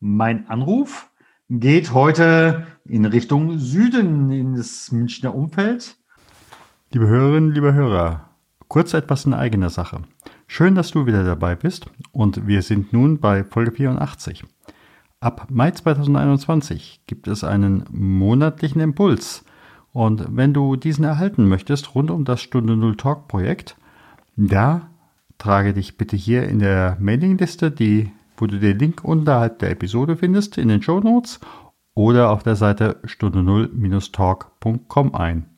mein Anruf geht heute in Richtung Süden, ins Münchner Umfeld. Liebe Hörerinnen, liebe Hörer, kurz etwas in eigener Sache. Schön, dass du wieder dabei bist und wir sind nun bei Folge 84. Ab Mai 2021 gibt es einen monatlichen Impuls und wenn du diesen erhalten möchtest rund um das Stunde Null Talk Projekt, da trage dich bitte hier in der Mailingliste, die wo du den Link unterhalb der Episode findest in den Show Notes oder auf der Seite stunde 0-talk.com ein.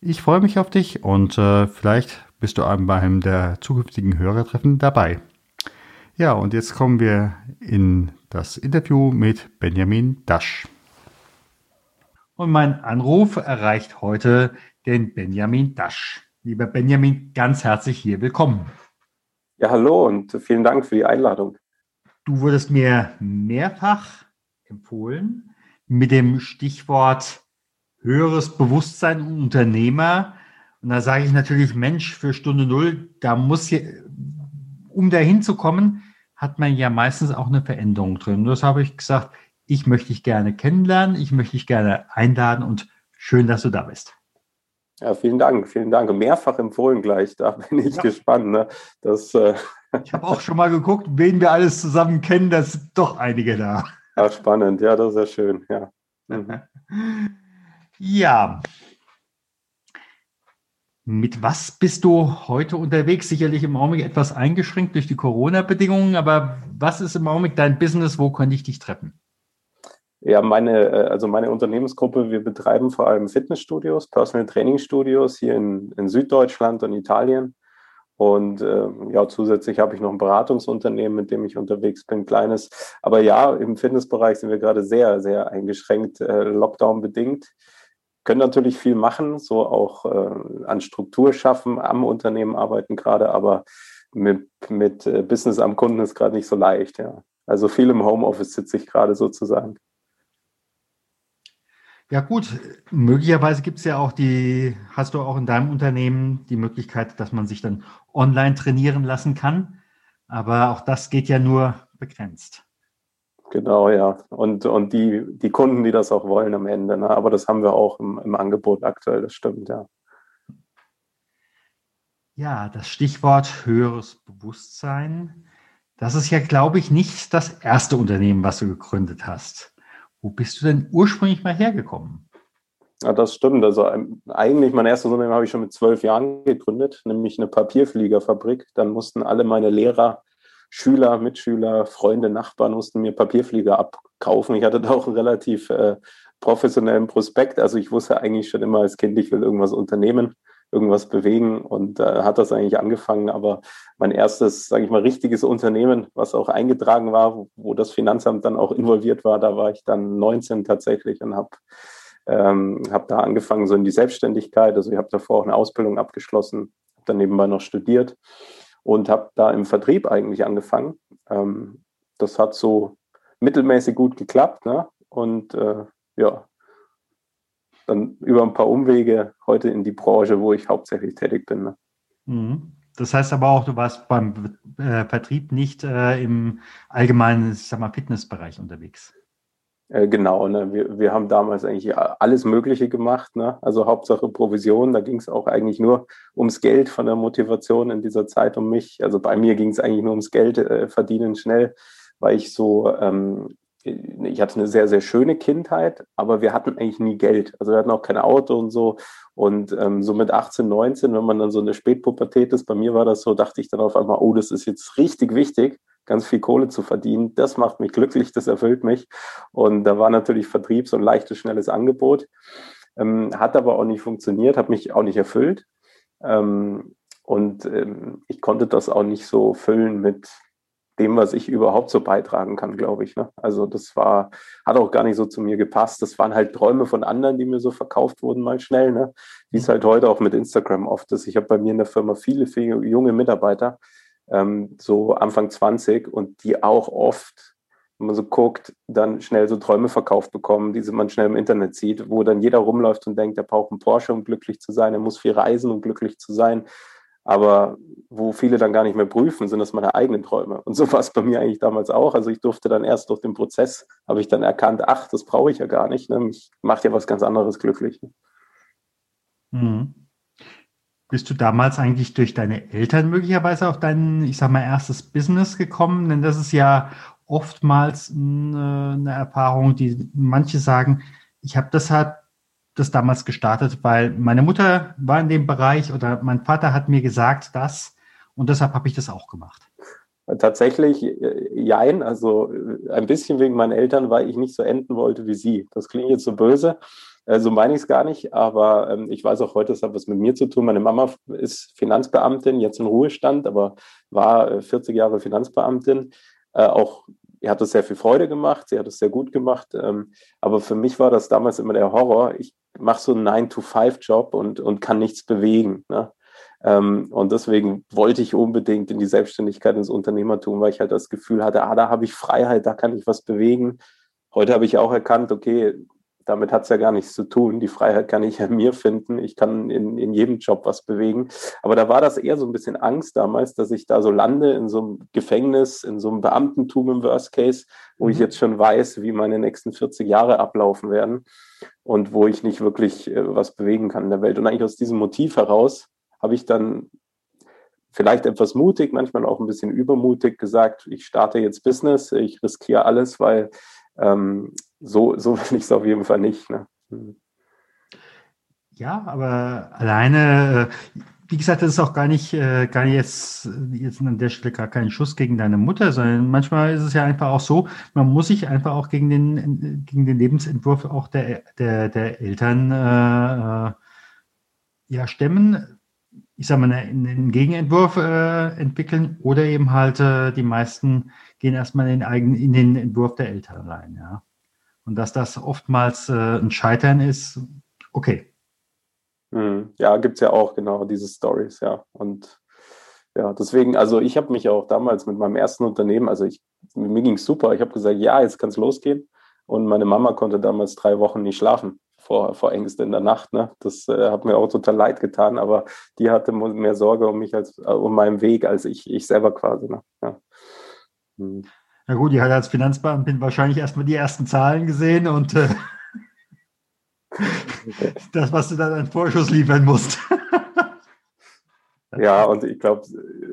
Ich freue mich auf dich und äh, vielleicht bist du bei einem der zukünftigen Hörertreffen dabei. Ja, und jetzt kommen wir in das Interview mit Benjamin Dasch. Und mein Anruf erreicht heute den Benjamin Dasch. Lieber Benjamin, ganz herzlich hier willkommen. Ja, hallo und vielen Dank für die Einladung. Du wurdest mir mehrfach empfohlen mit dem Stichwort höheres Bewusstsein und Unternehmer. Und da sage ich natürlich, Mensch, für Stunde Null, da muss hier, um dahin zu kommen, hat man ja meistens auch eine Veränderung drin. Und das habe ich gesagt, ich möchte dich gerne kennenlernen, ich möchte dich gerne einladen und schön, dass du da bist. Ja, vielen Dank, vielen Dank. Mehrfach empfohlen gleich, da bin ich ja. gespannt. Ne? Das, äh ich habe auch schon mal geguckt, wen wir alles zusammen kennen, da sind doch einige da. Ja, spannend, ja, das ist ja schön, ja. Mhm. ja. Mit was bist du heute unterwegs? Sicherlich im Augenblick etwas eingeschränkt durch die Corona-Bedingungen, aber was ist im Augenblick dein Business? Wo könnte ich dich treffen? Ja, meine, äh, also meine Unternehmensgruppe, wir betreiben vor allem Fitnessstudios, Personal Training Studios hier in, in Süddeutschland und Italien. Und äh, ja, zusätzlich habe ich noch ein Beratungsunternehmen, mit dem ich unterwegs bin, kleines. Aber ja, im Fitnessbereich sind wir gerade sehr, sehr eingeschränkt, äh, Lockdown bedingt. Können natürlich viel machen, so auch äh, an Struktur schaffen, am Unternehmen arbeiten gerade, aber mit, mit äh, Business am Kunden ist gerade nicht so leicht. Ja. Also viel im Homeoffice sitze ich gerade sozusagen. Ja gut, möglicherweise gibt es ja auch die, hast du auch in deinem Unternehmen die Möglichkeit, dass man sich dann online trainieren lassen kann. Aber auch das geht ja nur begrenzt. Genau, ja. Und, und die, die Kunden, die das auch wollen am Ende. Ne? Aber das haben wir auch im, im Angebot aktuell, das stimmt, ja. Ja, das Stichwort höheres Bewusstsein. Das ist ja, glaube ich, nicht das erste Unternehmen, was du gegründet hast. Wo bist du denn ursprünglich mal hergekommen? Ja, das stimmt. Also ähm, eigentlich mein erstes Unternehmen habe ich schon mit zwölf Jahren gegründet, nämlich eine Papierfliegerfabrik. Dann mussten alle meine Lehrer, Schüler, Mitschüler, Freunde, Nachbarn mussten mir Papierflieger abkaufen. Ich hatte da auch einen relativ äh, professionellen Prospekt. Also ich wusste eigentlich schon immer als Kind, ich will irgendwas unternehmen irgendwas bewegen und äh, hat das eigentlich angefangen. Aber mein erstes, sage ich mal, richtiges Unternehmen, was auch eingetragen war, wo, wo, das Finanzamt dann auch involviert war, da war ich dann 19 tatsächlich und habe ähm, hab da angefangen so in die Selbstständigkeit. Also ich habe davor auch eine Ausbildung abgeschlossen, habe dann nebenbei noch studiert und habe da im Vertrieb eigentlich angefangen. Ähm, das hat so mittelmäßig gut geklappt. Ne? Und äh, ja, dann über ein paar Umwege heute in die Branche, wo ich hauptsächlich tätig bin. Ne? Mhm. Das heißt aber auch, du warst beim äh, Vertrieb nicht äh, im allgemeinen, ich sag mal, Fitnessbereich unterwegs. Äh, genau, ne? wir, wir haben damals eigentlich alles Mögliche gemacht. Ne? Also Hauptsache Provision, da ging es auch eigentlich nur ums Geld von der Motivation in dieser Zeit um mich. Also bei mir ging es eigentlich nur ums Geld äh, verdienen schnell, weil ich so ähm, ich hatte eine sehr, sehr schöne Kindheit, aber wir hatten eigentlich nie Geld. Also wir hatten auch kein Auto und so. Und ähm, so mit 18, 19, wenn man dann so eine Spätpubertät ist, bei mir war das so, dachte ich dann auf einmal, oh, das ist jetzt richtig wichtig, ganz viel Kohle zu verdienen. Das macht mich glücklich, das erfüllt mich. Und da war natürlich Vertrieb so ein leichtes, schnelles Angebot. Ähm, hat aber auch nicht funktioniert, hat mich auch nicht erfüllt. Ähm, und ähm, ich konnte das auch nicht so füllen mit dem, was ich überhaupt so beitragen kann, glaube ich. Ne? Also das war, hat auch gar nicht so zu mir gepasst. Das waren halt Träume von anderen, die mir so verkauft wurden mal schnell, ne? Wie es halt heute auch mit Instagram oft ist. Ich habe bei mir in der Firma viele, viele junge Mitarbeiter, ähm, so Anfang 20 und die auch oft, wenn man so guckt, dann schnell so Träume verkauft bekommen, die man schnell im Internet sieht, wo dann jeder rumläuft und denkt, er braucht einen Porsche, um glücklich zu sein, er muss viel reisen, um glücklich zu sein. Aber wo viele dann gar nicht mehr prüfen, sind das meine eigenen Träume. Und so war es bei mir eigentlich damals auch. Also ich durfte dann erst durch den Prozess, habe ich dann erkannt, ach, das brauche ich ja gar nicht. Ne? Mich macht ja was ganz anderes glücklich. Mhm. Bist du damals eigentlich durch deine Eltern möglicherweise auf dein, ich sag mal, erstes Business gekommen? Denn das ist ja oftmals eine, eine Erfahrung, die manche sagen, ich habe das halt das damals gestartet, weil meine Mutter war in dem Bereich oder mein Vater hat mir gesagt, das und deshalb habe ich das auch gemacht. Tatsächlich, äh, jein, also äh, ein bisschen wegen meinen Eltern, weil ich nicht so enden wollte wie sie. Das klingt jetzt so böse, äh, so meine ich es gar nicht, aber ähm, ich weiß auch heute, es hat was mit mir zu tun. Meine Mama ist Finanzbeamtin, jetzt im Ruhestand, aber war 40 Jahre Finanzbeamtin. Auch ihr hat es sehr viel Freude gemacht, sie hat es sehr gut gemacht. Ähm, aber für mich war das damals immer der Horror. Ich mache so einen 9-to-5-Job und, und kann nichts bewegen. Ne? Ähm, und deswegen wollte ich unbedingt in die Selbstständigkeit, ins Unternehmertum, weil ich halt das Gefühl hatte, ah, da habe ich Freiheit, da kann ich was bewegen. Heute habe ich auch erkannt, okay, damit hat es ja gar nichts zu tun. Die Freiheit kann ich an mir finden. Ich kann in, in jedem Job was bewegen. Aber da war das eher so ein bisschen Angst damals, dass ich da so lande in so einem Gefängnis, in so einem Beamtentum im Worst Case, wo ich mhm. jetzt schon weiß, wie meine nächsten 40 Jahre ablaufen werden und wo ich nicht wirklich äh, was bewegen kann in der Welt. Und eigentlich aus diesem Motiv heraus habe ich dann vielleicht etwas mutig, manchmal auch ein bisschen übermutig gesagt, ich starte jetzt Business, ich riskiere alles, weil ähm, so, so will ich es auf jeden Fall nicht. Ne? Hm. Ja, aber alleine, äh, wie gesagt, das ist auch gar nicht, äh, gar nicht jetzt, jetzt an der Stelle gar kein Schuss gegen deine Mutter, sondern manchmal ist es ja einfach auch so, man muss sich einfach auch gegen den, gegen den Lebensentwurf auch der, der, der Eltern äh, äh ja, stemmen. Ich sage mal, einen Gegenentwurf äh, entwickeln oder eben halt äh, die meisten gehen erstmal in den, eigenen, in den Entwurf der Eltern rein, ja. Und dass das oftmals äh, ein Scheitern ist, okay. Hm. Ja, gibt es ja auch genau diese Stories, ja. Und ja, deswegen, also ich habe mich auch damals mit meinem ersten Unternehmen, also ich, mir ging es super. Ich habe gesagt, ja, jetzt kann es losgehen. Und meine Mama konnte damals drei Wochen nicht schlafen vor, vor Ängste in der Nacht. Ne? Das äh, hat mir auch total leid getan, aber die hatte mehr Sorge um mich als uh, um meinen Weg als ich, ich selber quasi. Ne? Ja. Hm. Na gut, die hat als Finanzbeamtin wahrscheinlich erstmal die ersten Zahlen gesehen und äh, das, was du dann an Vorschuss liefern musst. ja, und ich glaube,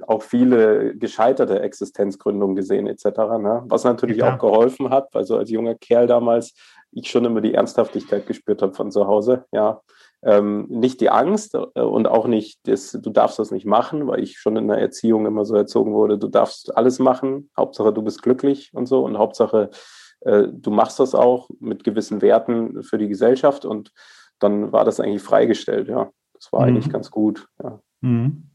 auch viele gescheiterte Existenzgründungen gesehen etc., ne? was natürlich ja. auch geholfen hat. Also als junger Kerl damals, ich schon immer die Ernsthaftigkeit gespürt habe von zu Hause. Ja, ähm, nicht die Angst äh, und auch nicht, das, du darfst das nicht machen, weil ich schon in der Erziehung immer so erzogen wurde, du darfst alles machen, Hauptsache du bist glücklich und so und Hauptsache äh, du machst das auch mit gewissen Werten für die Gesellschaft und dann war das eigentlich freigestellt, ja. Das war mhm. eigentlich ganz gut, ja. Mhm.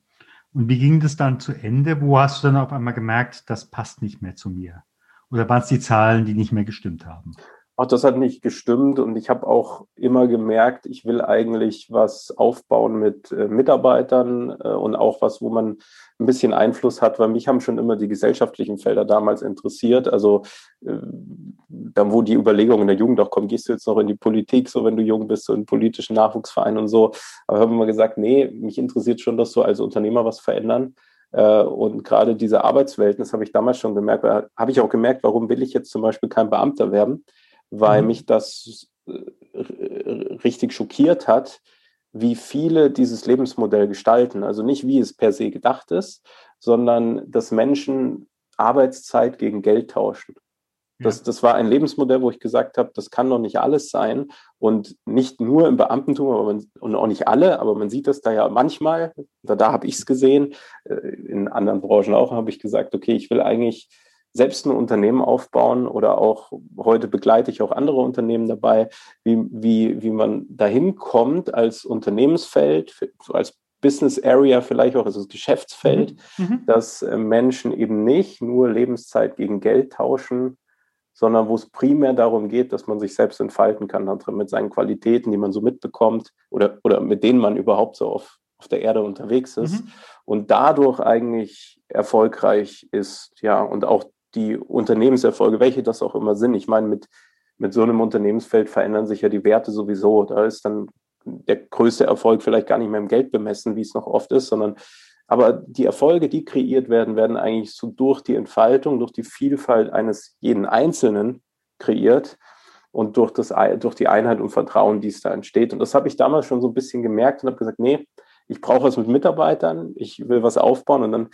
Und wie ging das dann zu Ende? Wo hast du dann auf einmal gemerkt, das passt nicht mehr zu mir? Oder waren es die Zahlen, die nicht mehr gestimmt haben? Ach, das hat nicht gestimmt und ich habe auch immer gemerkt, ich will eigentlich was aufbauen mit äh, Mitarbeitern äh, und auch was, wo man ein bisschen Einfluss hat, weil mich haben schon immer die gesellschaftlichen Felder damals interessiert. Also äh, dann, wo die Überlegungen der Jugend auch kommen, gehst du jetzt noch in die Politik, so wenn du jung bist, so in politischen Nachwuchsverein und so. Aber haben wir gesagt, nee, mich interessiert schon, dass du als Unternehmer was verändern. Äh, und gerade diese Arbeitswelten, das habe ich damals schon gemerkt, habe ich auch gemerkt, warum will ich jetzt zum Beispiel kein Beamter werden? Weil mhm. mich das äh, richtig schockiert hat, wie viele dieses Lebensmodell gestalten. Also nicht, wie es per se gedacht ist, sondern dass Menschen Arbeitszeit gegen Geld tauschen. Das, das war ein Lebensmodell, wo ich gesagt habe, das kann doch nicht alles sein. Und nicht nur im Beamtentum, aber man, und auch nicht alle, aber man sieht das da ja manchmal. Da, da habe ich es gesehen. Äh, in anderen Branchen auch habe ich gesagt, okay, ich will eigentlich selbst ein Unternehmen aufbauen oder auch heute begleite ich auch andere Unternehmen dabei, wie, wie, wie man dahin kommt als Unternehmensfeld, als Business Area vielleicht auch, also das Geschäftsfeld, mhm. mhm. dass äh, Menschen eben nicht nur Lebenszeit gegen Geld tauschen, sondern wo es primär darum geht, dass man sich selbst entfalten kann mit seinen Qualitäten, die man so mitbekommt oder, oder mit denen man überhaupt so auf, auf der Erde unterwegs ist mhm. und dadurch eigentlich erfolgreich ist, ja, und auch die Unternehmenserfolge, welche das auch immer sind. Ich meine, mit, mit so einem Unternehmensfeld verändern sich ja die Werte sowieso. Da ist dann der größte Erfolg vielleicht gar nicht mehr im Geld bemessen, wie es noch oft ist, sondern aber die Erfolge, die kreiert werden, werden eigentlich so durch die Entfaltung, durch die Vielfalt eines jeden Einzelnen kreiert und durch, das, durch die Einheit und Vertrauen, die es da entsteht. Und das habe ich damals schon so ein bisschen gemerkt und habe gesagt, nee, ich brauche was mit Mitarbeitern, ich will was aufbauen und dann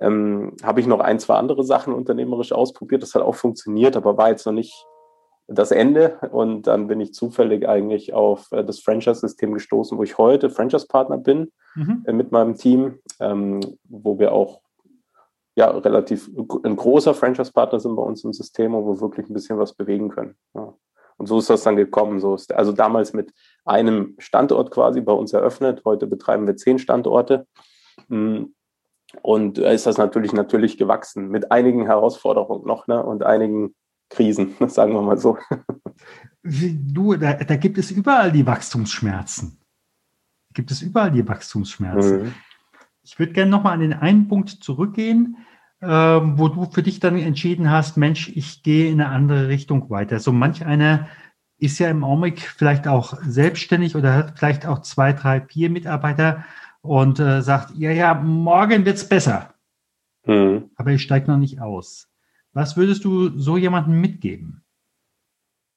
ähm, habe ich noch ein, zwei andere Sachen unternehmerisch ausprobiert. Das hat auch funktioniert, aber war jetzt noch nicht das Ende. Und dann bin ich zufällig eigentlich auf äh, das Franchise-System gestoßen, wo ich heute Franchise-Partner bin mhm. äh, mit meinem Team, ähm, wo wir auch ja relativ ein großer Franchise-Partner sind bei uns im System und wo wir wirklich ein bisschen was bewegen können. Ja. Und so ist das dann gekommen. So ist, also damals mit einem Standort quasi bei uns eröffnet. Heute betreiben wir zehn Standorte. Hm. Und ist das natürlich natürlich gewachsen mit einigen Herausforderungen noch ne, und einigen Krisen, sagen wir mal so. Du, da, da gibt es überall die Wachstumsschmerzen. Gibt es überall die Wachstumsschmerzen. Mhm. Ich würde gerne nochmal an den einen Punkt zurückgehen, äh, wo du für dich dann entschieden hast, Mensch, ich gehe in eine andere Richtung weiter. So manch einer ist ja im Augenblick vielleicht auch selbstständig oder hat vielleicht auch zwei, drei, vier Mitarbeiter und äh, sagt, ja, ja, morgen wird es besser. Mhm. Aber ich steige noch nicht aus. Was würdest du so jemandem mitgeben?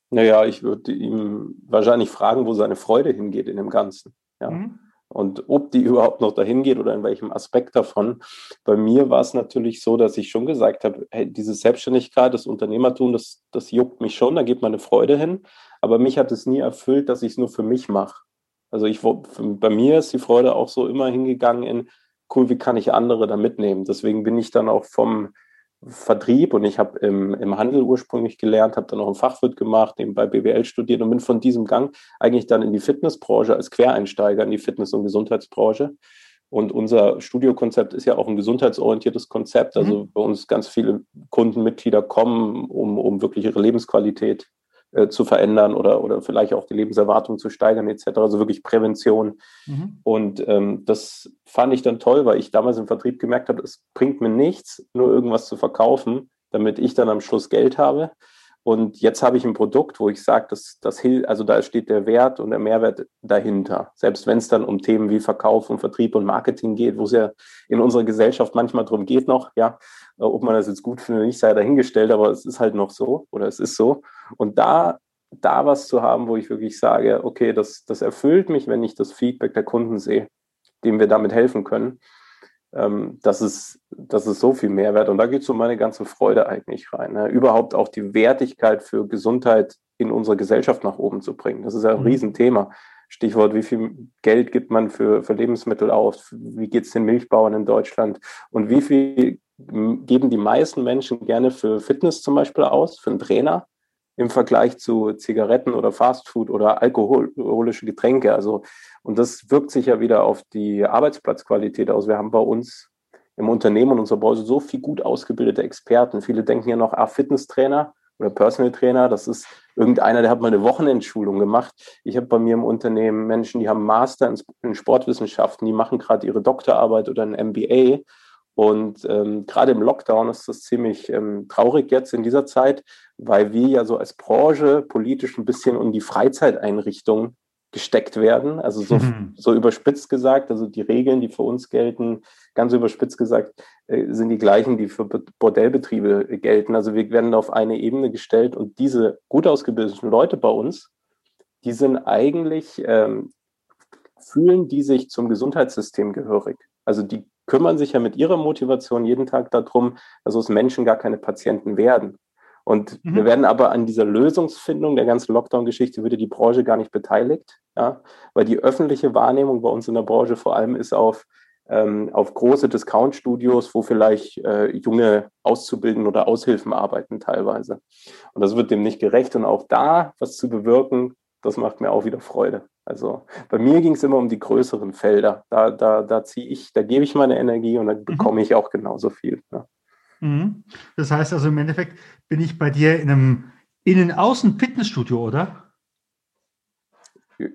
Naja, ich würde ihm wahrscheinlich fragen, wo seine Freude hingeht in dem Ganzen. Ja. Mhm. Und ob die überhaupt noch dahin geht oder in welchem Aspekt davon. Bei mir war es natürlich so, dass ich schon gesagt habe, hey, diese Selbstständigkeit, das Unternehmertum, das, das juckt mich schon, da geht meine Freude hin. Aber mich hat es nie erfüllt, dass ich es nur für mich mache. Also ich, bei mir ist die Freude auch so immer hingegangen in, cool, wie kann ich andere da mitnehmen? Deswegen bin ich dann auch vom, Vertrieb und ich habe im, im Handel ursprünglich gelernt, habe dann auch ein Fachwirt gemacht, nebenbei BWL studiert und bin von diesem Gang eigentlich dann in die Fitnessbranche als Quereinsteiger in die Fitness- und Gesundheitsbranche. Und unser Studiokonzept ist ja auch ein gesundheitsorientiertes Konzept. Also mhm. bei uns ganz viele Kundenmitglieder kommen, um, um wirklich ihre Lebensqualität äh, zu verändern oder, oder vielleicht auch die Lebenserwartung zu steigern etc. Also wirklich Prävention. Mhm. Und ähm, das fand ich dann toll, weil ich damals im Vertrieb gemerkt habe, es bringt mir nichts, nur irgendwas zu verkaufen, damit ich dann am Schluss Geld habe. Und jetzt habe ich ein Produkt, wo ich sage, dass das also da steht der Wert und der Mehrwert dahinter. Selbst wenn es dann um Themen wie Verkauf und Vertrieb und Marketing geht, wo es ja in unserer Gesellschaft manchmal darum geht noch, ja, ob man das jetzt gut findet oder nicht, sei dahingestellt, aber es ist halt noch so oder es ist so. Und da, da was zu haben, wo ich wirklich sage, okay, das, das erfüllt mich, wenn ich das Feedback der Kunden sehe, dem wir damit helfen können ähm, das, ist, das ist so viel Mehrwert. Und da geht so meine ganze Freude eigentlich rein. Ne? Überhaupt auch die Wertigkeit für Gesundheit in unserer Gesellschaft nach oben zu bringen. Das ist ja ein mhm. Riesenthema. Stichwort, wie viel Geld gibt man für, für Lebensmittel aus? Wie geht es den Milchbauern in Deutschland? Und wie viel geben die meisten Menschen gerne für Fitness zum Beispiel aus, für einen Trainer? Im Vergleich zu Zigaretten oder Fastfood oder alkoholische Getränke. Also, und das wirkt sich ja wieder auf die Arbeitsplatzqualität aus. Wir haben bei uns im Unternehmen und unserer Branche so viel gut ausgebildete Experten. Viele denken ja noch, ah, Fitnesstrainer oder Personal Trainer, das ist irgendeiner, der hat mal eine Wochenendschulung gemacht. Ich habe bei mir im Unternehmen Menschen, die haben Master in Sportwissenschaften, die machen gerade ihre Doktorarbeit oder ein MBA und ähm, gerade im Lockdown ist das ziemlich ähm, traurig jetzt in dieser Zeit, weil wir ja so als Branche politisch ein bisschen um die Freizeiteinrichtung gesteckt werden. Also so, mhm. so überspitzt gesagt, also die Regeln, die für uns gelten, ganz überspitzt gesagt, äh, sind die gleichen, die für Bordellbetriebe gelten. Also wir werden auf eine Ebene gestellt und diese gut ausgebildeten Leute bei uns, die sind eigentlich, ähm, fühlen die sich zum Gesundheitssystem gehörig. Also die kümmern sich ja mit ihrer Motivation jeden Tag darum, dass aus Menschen gar keine Patienten werden. Und mhm. wir werden aber an dieser Lösungsfindung der ganzen Lockdown-Geschichte würde die Branche gar nicht beteiligt, ja, weil die öffentliche Wahrnehmung bei uns in der Branche vor allem ist auf, ähm, auf große Discount-Studios, wo vielleicht äh, junge Auszubildende oder Aushilfen arbeiten teilweise. Und das wird dem nicht gerecht. Und auch da was zu bewirken, das macht mir auch wieder Freude. Also bei mir ging es immer um die größeren Felder. Da, da, da ziehe ich, da gebe ich meine Energie und dann mhm. bekomme ich auch genauso viel. Ja. Mhm. Das heißt also im Endeffekt bin ich bei dir in einem Innen-Außen-Fitnessstudio, oder?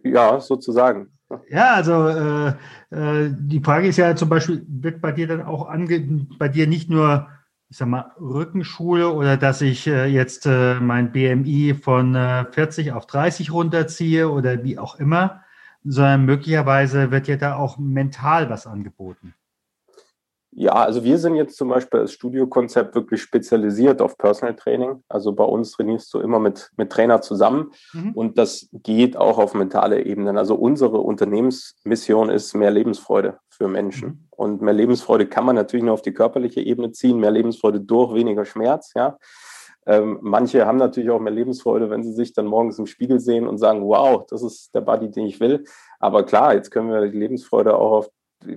Ja, sozusagen. Ja, also äh, äh, die Frage ist ja zum Beispiel, wird bei dir dann auch ange bei dir nicht nur, ich sag mal, Rückenschule oder dass ich äh, jetzt äh, mein BMI von 40 äh, auf 30 runterziehe oder wie auch immer, sondern möglicherweise wird ja da auch mental was angeboten. Ja, also wir sind jetzt zum Beispiel als Studiokonzept wirklich spezialisiert auf Personal Training. Also bei uns trainierst du immer mit, mit Trainer zusammen mhm. und das geht auch auf mentale Ebenen. Also unsere Unternehmensmission ist mehr Lebensfreude für Menschen. Und mehr Lebensfreude kann man natürlich nur auf die körperliche Ebene ziehen, mehr Lebensfreude durch weniger Schmerz, ja. Ähm, manche haben natürlich auch mehr Lebensfreude, wenn sie sich dann morgens im Spiegel sehen und sagen, wow, das ist der Body, den ich will. Aber klar, jetzt können wir die Lebensfreude auch auf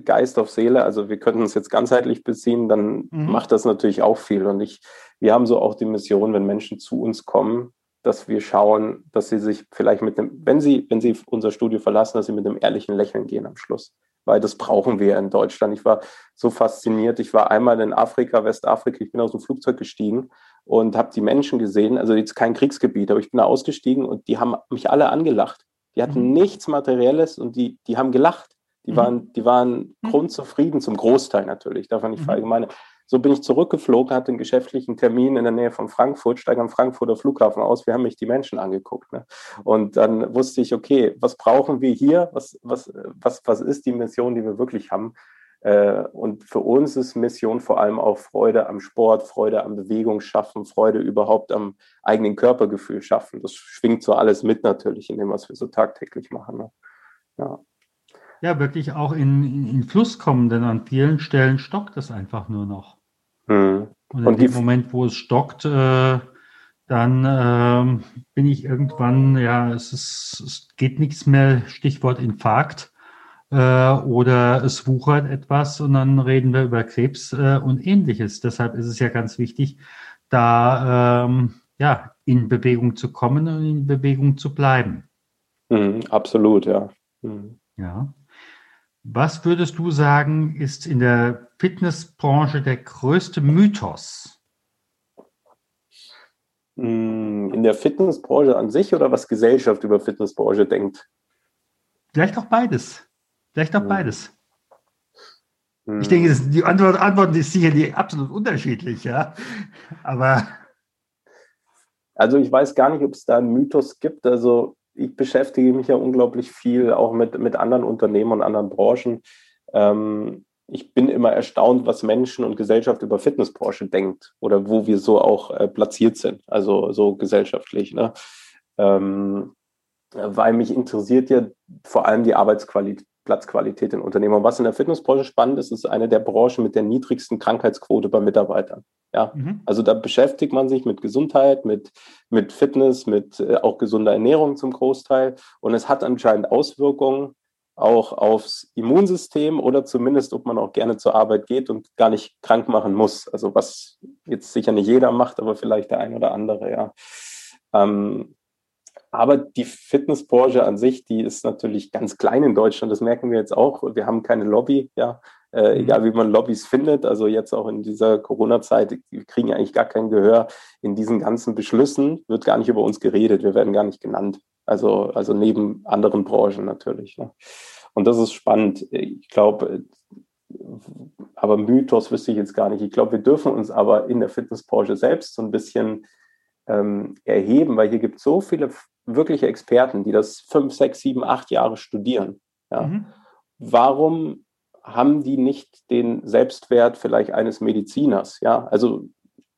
Geist auf Seele, also wir könnten es jetzt ganzheitlich beziehen, dann mhm. macht das natürlich auch viel. Und ich, wir haben so auch die Mission, wenn Menschen zu uns kommen, dass wir schauen, dass sie sich vielleicht mit dem, wenn sie, wenn sie unser Studio verlassen, dass sie mit einem ehrlichen Lächeln gehen am Schluss. Weil das brauchen wir in Deutschland. Ich war so fasziniert. Ich war einmal in Afrika, Westafrika, ich bin aus dem Flugzeug gestiegen und habe die Menschen gesehen, also jetzt kein Kriegsgebiet, aber ich bin da ausgestiegen und die haben mich alle angelacht. Die hatten mhm. nichts Materielles und die, die haben gelacht. Die mhm. waren, die waren mhm. grundzufrieden, zum Großteil natürlich, darf man nicht mhm. verallgemeinern. So bin ich zurückgeflogen, hatte einen geschäftlichen Termin in der Nähe von Frankfurt, steige am Frankfurter Flughafen aus. Wir haben mich die Menschen angeguckt. Ne? Und dann wusste ich, okay, was brauchen wir hier? Was, was, was, was ist die Mission, die wir wirklich haben? Äh, und für uns ist Mission vor allem auch Freude am Sport, Freude am Bewegung schaffen, Freude überhaupt am eigenen Körpergefühl schaffen. Das schwingt so alles mit natürlich in dem, was wir so tagtäglich machen. Ne? Ja ja, wirklich auch in, in, in, Fluss kommen, denn an vielen Stellen stockt es einfach nur noch. Mhm. Und in Und dem Moment, wo es stockt, äh, dann äh, bin ich irgendwann, ja, es, ist, es geht nichts mehr, Stichwort Infarkt, äh, oder es wuchert etwas und dann reden wir über Krebs äh, und ähnliches. Deshalb ist es ja ganz wichtig, da ähm, ja, in Bewegung zu kommen und in Bewegung zu bleiben. Mhm, absolut, ja. Mhm. Ja. Was würdest du sagen, ist in der Fitnessbranche der größte Mythos? Hm, in der Fitnessbranche an sich oder was Gesellschaft über Fitnessbranche denkt? Vielleicht auch beides. Vielleicht auch hm. beides. Hm. Ich denke, die Antwort, Antwort ist sicherlich absolut unterschiedlich, ja. Aber. Also ich weiß gar nicht, ob es da einen Mythos gibt. Also ich beschäftige mich ja unglaublich viel auch mit, mit anderen Unternehmen und anderen Branchen. Ähm, ich bin immer erstaunt, was Menschen und Gesellschaft über Fitnessbranche denkt oder wo wir so auch äh, platziert sind, also so gesellschaftlich. Ne? Ähm, weil mich interessiert ja vor allem die Arbeitsqualität, Platzqualität in Unternehmen. Und was in der Fitnessbranche spannend ist, ist eine der Branchen mit der niedrigsten Krankheitsquote bei Mitarbeitern. Ja, mhm. also da beschäftigt man sich mit Gesundheit, mit, mit Fitness, mit äh, auch gesunder Ernährung zum Großteil. Und es hat anscheinend Auswirkungen auch aufs Immunsystem oder zumindest, ob man auch gerne zur Arbeit geht und gar nicht krank machen muss. Also was jetzt sicher nicht jeder macht, aber vielleicht der ein oder andere, ja. Ähm, aber die Fitnessbranche an sich, die ist natürlich ganz klein in Deutschland. Das merken wir jetzt auch. Wir haben keine Lobby, ja. Äh, mhm. egal wie man Lobbys findet, also jetzt auch in dieser Corona-Zeit, wir kriegen eigentlich gar kein Gehör. In diesen ganzen Beschlüssen wird gar nicht über uns geredet, wir werden gar nicht genannt. Also, also neben anderen Branchen natürlich. Ne? Und das ist spannend. Ich glaube, aber Mythos wüsste ich jetzt gar nicht. Ich glaube, wir dürfen uns aber in der Fitnessbranche selbst so ein bisschen ähm, erheben, weil hier gibt es so viele wirkliche Experten, die das fünf, sechs, sieben, acht Jahre studieren. Ja. Mhm. Warum haben die nicht den Selbstwert vielleicht eines Mediziners? Ja, also,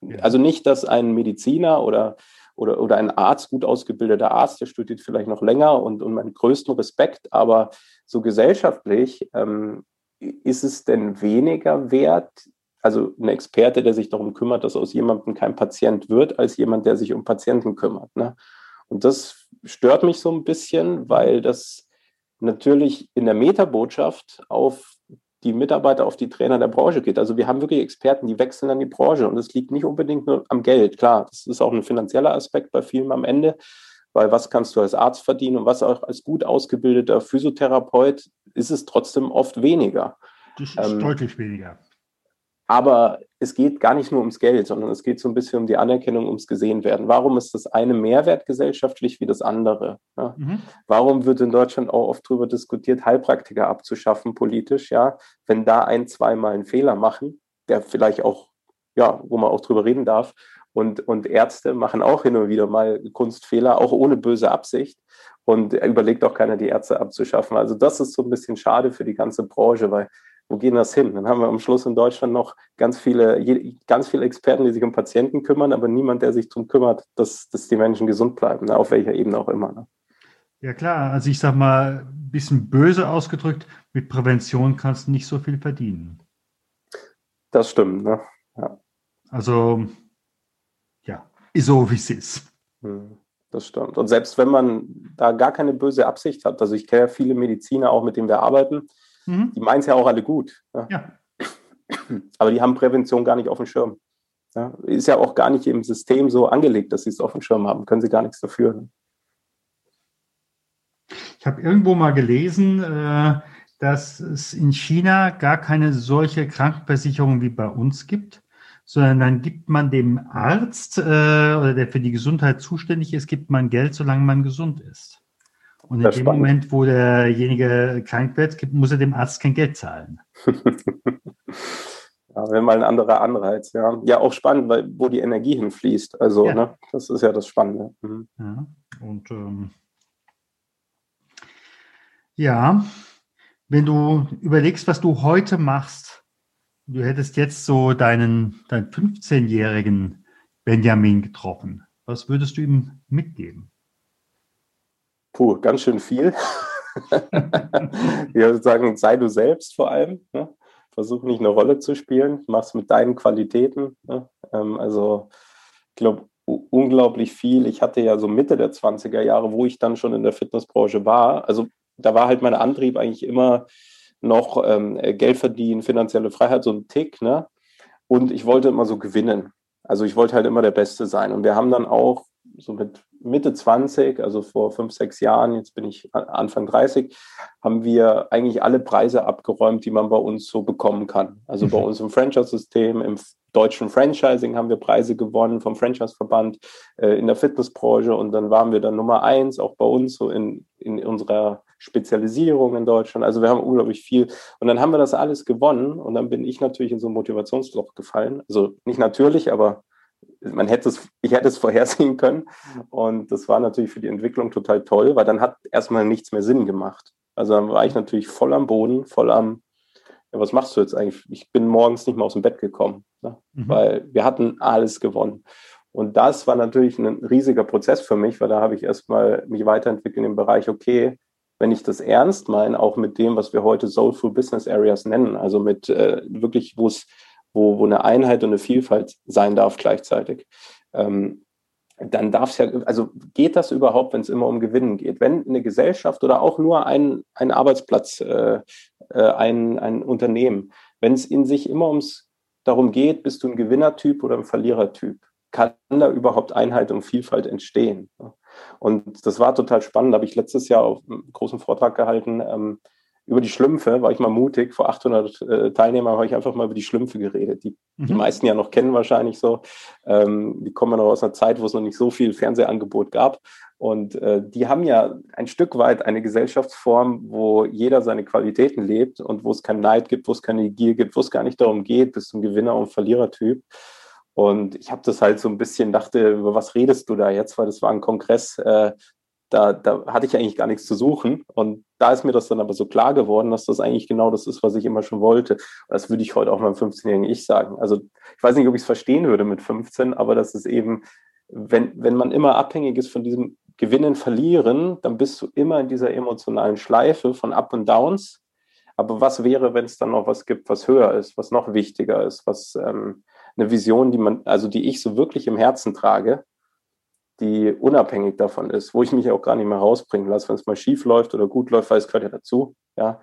ja. also nicht, dass ein Mediziner oder, oder, oder ein Arzt, gut ausgebildeter Arzt, der studiert vielleicht noch länger und, und meinen größten Respekt, aber so gesellschaftlich ähm, ist es denn weniger wert, also ein Experte, der sich darum kümmert, dass aus jemandem kein Patient wird, als jemand, der sich um Patienten kümmert. Ne? Und das stört mich so ein bisschen, weil das natürlich in der Metabotschaft auf die Mitarbeiter, auf die Trainer der Branche geht. Also wir haben wirklich Experten, die wechseln an die Branche und es liegt nicht unbedingt nur am Geld. Klar, das ist auch ein finanzieller Aspekt bei vielen am Ende, weil was kannst du als Arzt verdienen und was auch als gut ausgebildeter Physiotherapeut ist es trotzdem oft weniger. Das ist ähm, deutlich weniger. Aber es geht gar nicht nur ums Geld, sondern es geht so ein bisschen um die Anerkennung, ums Gesehenwerden. Warum ist das eine Mehrwert gesellschaftlich wie das andere? Ja? Mhm. Warum wird in Deutschland auch oft darüber diskutiert, Heilpraktiker abzuschaffen politisch? Ja, wenn da ein, zweimal einen Fehler machen, der vielleicht auch, ja, wo man auch drüber reden darf. Und, und Ärzte machen auch hin und wieder mal Kunstfehler, auch ohne böse Absicht. Und überlegt auch keiner, die Ärzte abzuschaffen. Also das ist so ein bisschen schade für die ganze Branche, weil wo gehen das hin? Dann haben wir am Schluss in Deutschland noch ganz viele, ganz viele Experten, die sich um Patienten kümmern, aber niemand, der sich darum kümmert, dass, dass die Menschen gesund bleiben, ne? auf welcher Ebene auch immer. Ne? Ja klar, also ich sag mal, ein bisschen böse ausgedrückt, mit Prävention kannst du nicht so viel verdienen. Das stimmt, ne? Ja. Also, ja, ist so wie es ist. Hm, das stimmt. Und selbst wenn man da gar keine böse Absicht hat, also ich kenne viele Mediziner auch, mit denen wir arbeiten, Mhm. Die meinen es ja auch alle gut. Ja. ja. Aber die haben Prävention gar nicht auf dem Schirm. Ja. Ist ja auch gar nicht im System so angelegt, dass sie es auf dem Schirm haben. Können sie gar nichts dafür. Ich habe irgendwo mal gelesen, äh, dass es in China gar keine solche Krankenversicherung wie bei uns gibt, sondern dann gibt man dem Arzt äh, oder der für die Gesundheit zuständig ist, gibt man Geld, solange man gesund ist. Und in dem spannend. Moment, wo derjenige krank wird, muss er dem Arzt kein Geld zahlen. ja, wenn mal ein anderer Anreiz, ja. Ja, auch spannend, weil wo die Energie hinfließt. Also, ja. ne, das ist ja das Spannende. Mhm. Ja, und ähm, ja, wenn du überlegst, was du heute machst, du hättest jetzt so deinen, deinen 15-jährigen Benjamin getroffen, was würdest du ihm mitgeben? Puh, ganz schön viel. Wir sagen, sei du selbst vor allem. Ne? Versuch nicht eine Rolle zu spielen, mach's mit deinen Qualitäten. Ne? Ähm, also, ich glaube, unglaublich viel. Ich hatte ja so Mitte der 20er Jahre, wo ich dann schon in der Fitnessbranche war. Also, da war halt mein Antrieb eigentlich immer noch ähm, Geld verdienen, finanzielle Freiheit, so ein Tick. Ne? Und ich wollte immer so gewinnen. Also ich wollte halt immer der Beste sein. Und wir haben dann auch so mit Mitte 20, also vor fünf, sechs Jahren, jetzt bin ich Anfang 30, haben wir eigentlich alle Preise abgeräumt, die man bei uns so bekommen kann. Also mhm. bei uns im Franchise-System, im deutschen Franchising haben wir Preise gewonnen vom Franchise-Verband äh, in der Fitnessbranche und dann waren wir dann Nummer eins, auch bei uns so in, in unserer Spezialisierung in Deutschland. Also wir haben unglaublich viel und dann haben wir das alles gewonnen und dann bin ich natürlich in so ein Motivationsloch gefallen. Also nicht natürlich, aber man hätte es, ich hätte es vorhersehen können. Und das war natürlich für die Entwicklung total toll, weil dann hat erstmal nichts mehr Sinn gemacht. Also dann war ich natürlich voll am Boden, voll am, ja, was machst du jetzt eigentlich? Ich bin morgens nicht mehr aus dem Bett gekommen, ne? mhm. weil wir hatten alles gewonnen. Und das war natürlich ein riesiger Prozess für mich, weil da habe ich erstmal mich weiterentwickelt im Bereich, okay, wenn ich das ernst meine, auch mit dem, was wir heute Soulful Business Areas nennen, also mit äh, wirklich, wo es wo, wo eine Einheit und eine Vielfalt sein darf gleichzeitig. Ähm, dann darf es ja, also geht das überhaupt, wenn es immer um Gewinnen geht? Wenn eine Gesellschaft oder auch nur ein, ein Arbeitsplatz, äh, äh, ein, ein Unternehmen, wenn es in sich immer ums darum geht, bist du ein Gewinnertyp oder ein Verlierertyp, kann da überhaupt Einheit und Vielfalt entstehen? Und das war total spannend, da habe ich letztes Jahr auf einem großen Vortrag gehalten, ähm, über die Schlümpfe war ich mal mutig. Vor 800 äh, Teilnehmern habe ich einfach mal über die Schlümpfe geredet, die mhm. die meisten ja noch kennen wahrscheinlich so. Ähm, die kommen ja noch aus einer Zeit, wo es noch nicht so viel Fernsehangebot gab. Und äh, die haben ja ein Stück weit eine Gesellschaftsform, wo jeder seine Qualitäten lebt und wo es keinen Neid gibt, wo es keine Gier gibt, wo es gar nicht darum geht, bist du ein Gewinner- und Verlierertyp. Und ich habe das halt so ein bisschen, dachte, über was redest du da jetzt? Weil das war ein Kongress, äh, da, da hatte ich eigentlich gar nichts zu suchen. Und da ist mir das dann aber so klar geworden, dass das eigentlich genau das ist, was ich immer schon wollte. Das würde ich heute auch meinem 15-jährigen Ich sagen. Also ich weiß nicht, ob ich es verstehen würde mit 15, aber das ist eben, wenn, wenn man immer abhängig ist von diesem Gewinnen, Verlieren, dann bist du immer in dieser emotionalen Schleife von Up und Downs. Aber was wäre, wenn es dann noch was gibt, was höher ist, was noch wichtiger ist, was ähm, eine Vision, die man, also die ich so wirklich im Herzen trage, die unabhängig davon ist, wo ich mich auch gar nicht mehr rausbringen lasse, wenn es mal schief läuft oder gut läuft, weil es gehört ja dazu, ja.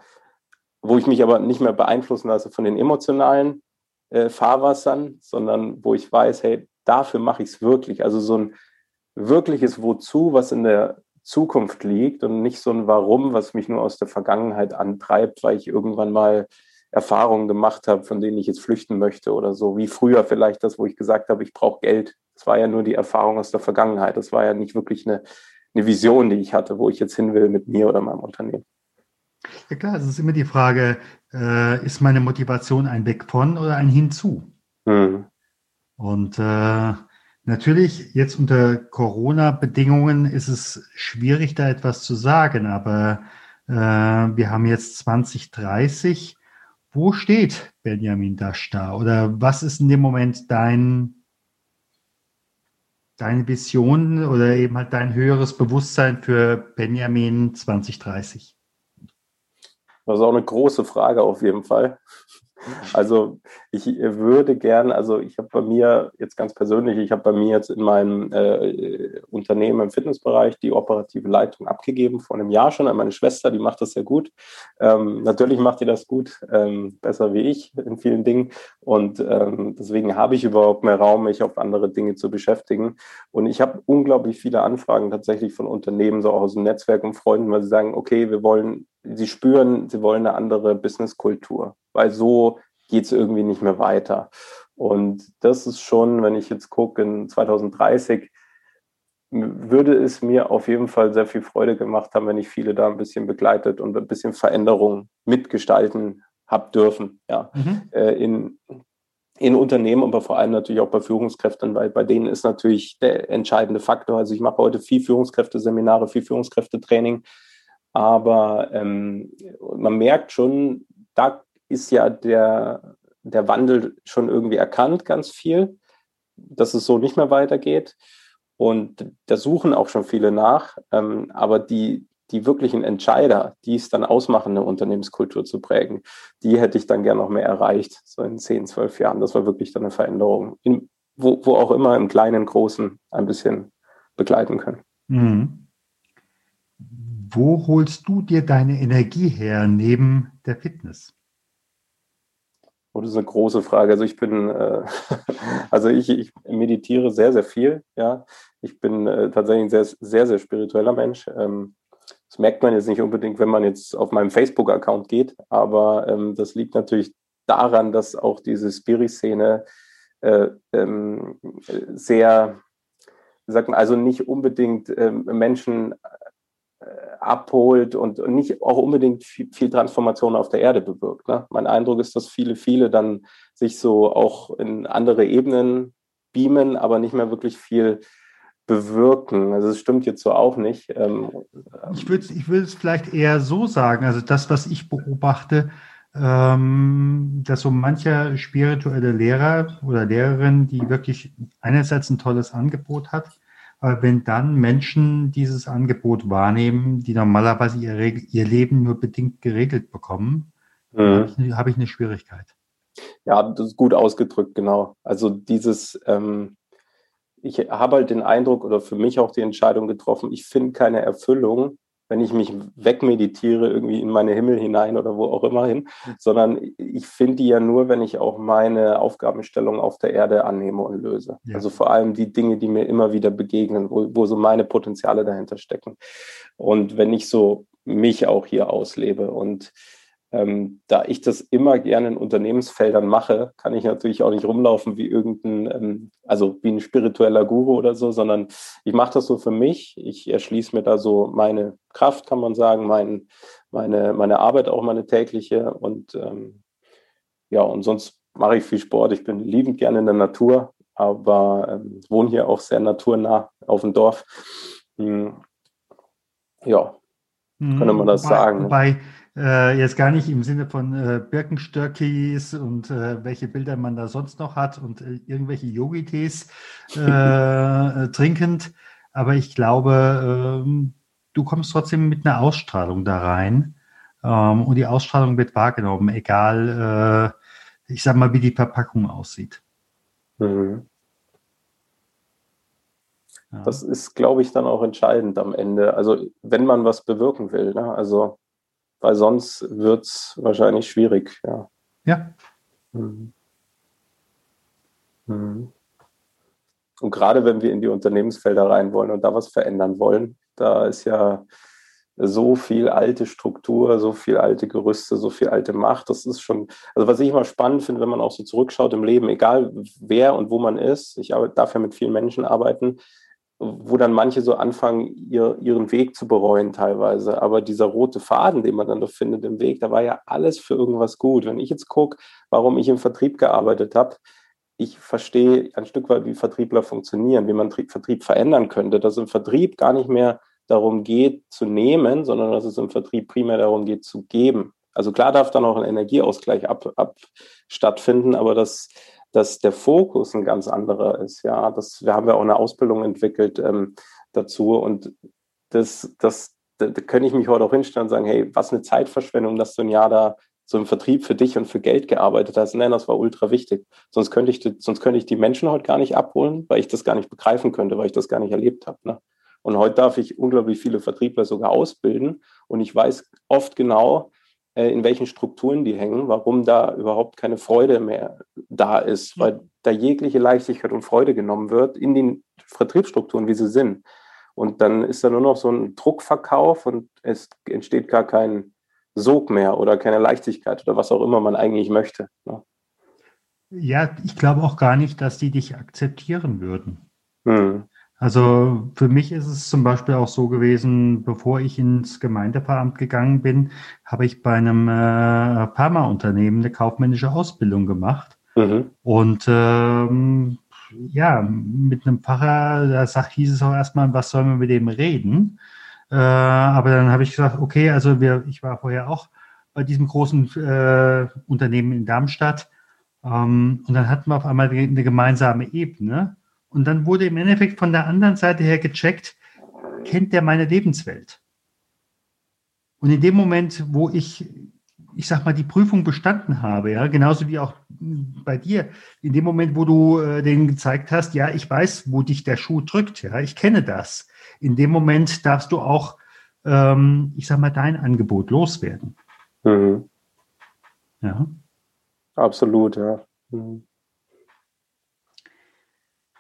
Wo ich mich aber nicht mehr beeinflussen lasse von den emotionalen äh, Fahrwassern, sondern wo ich weiß, hey, dafür mache ich es wirklich. Also so ein, wirkliches Wozu, was in der Zukunft liegt und nicht so ein Warum, was mich nur aus der Vergangenheit antreibt, weil ich irgendwann mal Erfahrungen gemacht habe, von denen ich jetzt flüchten möchte oder so, wie früher vielleicht das, wo ich gesagt habe, ich brauche Geld. Das war ja nur die Erfahrung aus der Vergangenheit. Das war ja nicht wirklich eine, eine Vision, die ich hatte, wo ich jetzt hin will mit mir oder meinem Unternehmen. Ja klar, es ist immer die Frage, äh, ist meine Motivation ein Weg von oder ein Hinzu? Mhm. Und äh, natürlich, jetzt unter Corona-Bedingungen ist es schwierig, da etwas zu sagen, aber äh, wir haben jetzt 2030. Wo steht Benjamin Dasch da? Oder was ist in dem Moment dein, deine Vision oder eben halt dein höheres Bewusstsein für Benjamin 2030? Das ist auch eine große Frage auf jeden Fall. Also ich würde gern, also ich habe bei mir jetzt ganz persönlich, ich habe bei mir jetzt in meinem äh, Unternehmen im Fitnessbereich die operative Leitung abgegeben vor einem Jahr schon an meine Schwester, die macht das sehr gut. Ähm, natürlich macht die das gut, ähm, besser wie ich in vielen Dingen und ähm, deswegen habe ich überhaupt mehr Raum, mich auf andere Dinge zu beschäftigen. Und ich habe unglaublich viele Anfragen tatsächlich von Unternehmen, so auch aus dem Netzwerk und Freunden, weil sie sagen, okay, wir wollen sie spüren, sie wollen eine andere Businesskultur, weil so geht es irgendwie nicht mehr weiter. Und das ist schon, wenn ich jetzt gucke, in 2030 würde es mir auf jeden Fall sehr viel Freude gemacht haben, wenn ich viele da ein bisschen begleitet und ein bisschen Veränderung mitgestalten habe dürfen. Ja, mhm. Äh, in, in Unternehmen, aber vor allem natürlich auch bei Führungskräften, weil bei denen ist natürlich der entscheidende Faktor. Also ich mache heute viel Führungskräfte-Seminare, viel Führungskräftetraining aber ähm, man merkt schon, da ist ja der, der Wandel schon irgendwie erkannt, ganz viel, dass es so nicht mehr weitergeht. Und da suchen auch schon viele nach. Ähm, aber die, die wirklichen Entscheider, die es dann ausmachen, eine Unternehmenskultur zu prägen, die hätte ich dann gern noch mehr erreicht, so in 10, 12 Jahren. Das war wirklich dann eine Veränderung, in, wo, wo auch immer im Kleinen, Großen ein bisschen begleiten können. Mhm. Wo holst du dir deine Energie her neben der Fitness? Oh, das ist eine große Frage. Also ich bin, äh, also ich, ich, meditiere sehr, sehr viel. Ja, ich bin äh, tatsächlich ein sehr, sehr, sehr spiritueller Mensch. Ähm, das merkt man jetzt nicht unbedingt, wenn man jetzt auf meinem Facebook-Account geht, aber ähm, das liegt natürlich daran, dass auch diese Spirit-Szene äh, ähm, sehr, sagt man, also nicht unbedingt ähm, Menschen abholt und nicht auch unbedingt viel, viel Transformation auf der Erde bewirkt. Ne? Mein Eindruck ist, dass viele, viele dann sich so auch in andere Ebenen beamen, aber nicht mehr wirklich viel bewirken. Also es stimmt jetzt so auch nicht. Ähm, ich würde ich es vielleicht eher so sagen, also das, was ich beobachte, ähm, dass so mancher spirituelle Lehrer oder Lehrerin, die wirklich einerseits ein tolles Angebot hat, wenn dann Menschen dieses Angebot wahrnehmen, die normalerweise ihr, ihr Leben nur bedingt geregelt bekommen, mhm. habe ich, eine Schwierigkeit. Ja, das ist gut ausgedrückt, genau. Also dieses, ähm, ich habe halt den Eindruck oder für mich auch die Entscheidung getroffen, ich finde keine Erfüllung, wenn ich mich wegmeditiere, irgendwie in meine Himmel hinein oder wo auch immer hin, sondern ich finde die ja nur, wenn ich auch meine Aufgabenstellung auf der Erde annehme und löse. Ja. Also vor allem die Dinge, die mir immer wieder begegnen, wo, wo so meine Potenziale dahinter stecken. Und wenn ich so mich auch hier auslebe und ähm, da ich das immer gerne in Unternehmensfeldern mache, kann ich natürlich auch nicht rumlaufen wie irgendein, ähm, also wie ein spiritueller Guru oder so, sondern ich mache das so für mich. Ich erschließe mir da so meine Kraft, kann man sagen, mein, meine, meine Arbeit, auch meine tägliche. Und ähm, ja, und sonst mache ich viel Sport. Ich bin liebend gerne in der Natur, aber ähm, wohne hier auch sehr naturnah auf dem Dorf. Hm. Ja, hm, könnte man das wobei, sagen. Wobei äh, jetzt gar nicht im Sinne von äh, Birkenstöckis und äh, welche Bilder man da sonst noch hat und äh, irgendwelche Yogi-Tees äh, äh, trinkend. Aber ich glaube, ähm, du kommst trotzdem mit einer Ausstrahlung da rein. Ähm, und die Ausstrahlung wird wahrgenommen, egal, ich sag mal, wie die Verpackung aussieht. Mhm. Das ist, glaube ich, dann auch entscheidend am Ende. Also, wenn man was bewirken will. Ne? Also, weil sonst wird es wahrscheinlich schwierig. Ja. ja. Mhm. Mhm. Und gerade wenn wir in die Unternehmensfelder rein wollen und da was verändern wollen, da ist ja so viel alte Struktur, so viel alte Gerüste, so viel alte Macht. Das ist schon, also was ich immer spannend finde, wenn man auch so zurückschaut im Leben, egal wer und wo man ist, ich darf ja mit vielen Menschen arbeiten, wo dann manche so anfangen, ihr, ihren Weg zu bereuen teilweise. Aber dieser rote Faden, den man dann da findet im Weg, da war ja alles für irgendwas gut. Wenn ich jetzt gucke, warum ich im Vertrieb gearbeitet habe, ich verstehe ein Stück weit, wie Vertriebler funktionieren, wie man Vertrieb verändern könnte, dass im Vertrieb gar nicht mehr darum geht zu nehmen, sondern dass es im Vertrieb primär darum geht zu geben. Also klar darf dann auch ein Energieausgleich ab, ab stattfinden, aber dass, dass der Fokus ein ganz anderer ist. Ja, das, wir haben ja auch eine Ausbildung entwickelt ähm, dazu und das, das, da, da könnte ich mich heute auch hinstellen und sagen, hey, was eine Zeitverschwendung, dass du ein Jahr da so im Vertrieb für dich und für Geld gearbeitet hast. Nein, das war ultra wichtig. Sonst könnte ich, sonst könnte ich die Menschen heute gar nicht abholen, weil ich das gar nicht begreifen könnte, weil ich das gar nicht erlebt habe. Ne? Und heute darf ich unglaublich viele Vertriebler sogar ausbilden und ich weiß oft genau, in welchen Strukturen die hängen, warum da überhaupt keine Freude mehr da ist, weil da jegliche Leichtigkeit und Freude genommen wird in den Vertriebsstrukturen, wie sie sind. Und dann ist da nur noch so ein Druckverkauf und es entsteht gar kein Sog mehr oder keine Leichtigkeit oder was auch immer man eigentlich möchte. Ne? Ja, ich glaube auch gar nicht, dass die dich akzeptieren würden. Hm. Also für mich ist es zum Beispiel auch so gewesen, bevor ich ins Gemeindeveramt gegangen bin, habe ich bei einem äh, Pharmaunternehmen eine kaufmännische Ausbildung gemacht. Mhm. Und ähm, ja, mit einem Pfarrer, da sagt, hieß es auch erstmal, was sollen wir mit dem reden? Äh, aber dann habe ich gesagt, okay, also wir, ich war vorher auch bei diesem großen äh, Unternehmen in Darmstadt. Ähm, und dann hatten wir auf einmal eine gemeinsame Ebene. Und dann wurde im Endeffekt von der anderen Seite her gecheckt, kennt der meine Lebenswelt? Und in dem Moment, wo ich, ich sag mal, die Prüfung bestanden habe, ja, genauso wie auch bei dir, in dem Moment, wo du äh, denen gezeigt hast, ja, ich weiß, wo dich der Schuh drückt, ja, ich kenne das. In dem Moment darfst du auch, ähm, ich sag mal, dein Angebot loswerden. Mhm. Ja. Absolut, ja. Mhm.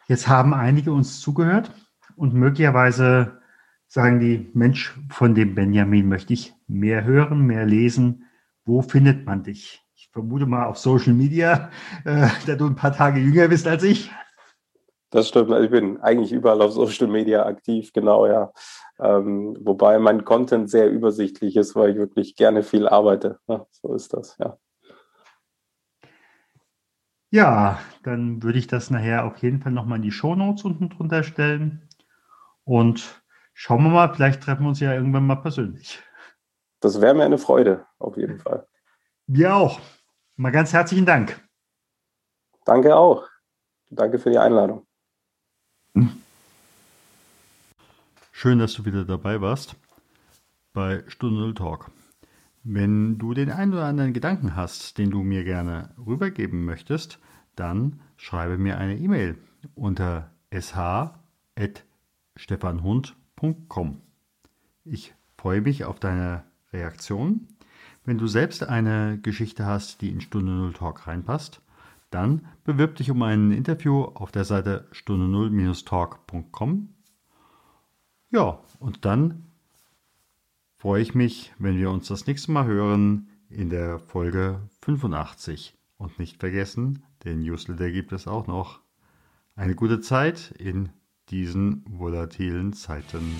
Jetzt haben einige uns zugehört und möglicherweise sagen die, Mensch, von dem Benjamin möchte ich mehr hören, mehr lesen. Wo findet man dich? Ich vermute mal auf Social Media, äh, da du ein paar Tage jünger bist als ich. Das stimmt. Ich bin eigentlich überall auf Social Media aktiv, genau, ja. Ähm, wobei mein Content sehr übersichtlich ist, weil ich wirklich gerne viel arbeite. Ja, so ist das, ja. Ja, dann würde ich das nachher auf jeden Fall nochmal in die Shownotes unten drunter stellen. Und schauen wir mal, vielleicht treffen wir uns ja irgendwann mal persönlich. Das wäre mir eine Freude, auf jeden Fall. Wir auch. Mal ganz herzlichen Dank. Danke auch. Danke für die Einladung. Schön, dass du wieder dabei warst bei Stunde Null Talk. Wenn du den einen oder anderen Gedanken hast, den du mir gerne rübergeben möchtest, dann schreibe mir eine E-Mail unter sh.stefanhund.com. Ich freue mich auf deine Reaktion. Wenn du selbst eine Geschichte hast, die in Stunde Null Talk reinpasst, dann bewirb dich um ein Interview auf der Seite stunde null-talk.com. Ja, und dann freue ich mich, wenn wir uns das nächste Mal hören in der Folge 85. Und nicht vergessen, den Newsletter gibt es auch noch. Eine gute Zeit in diesen volatilen Zeiten.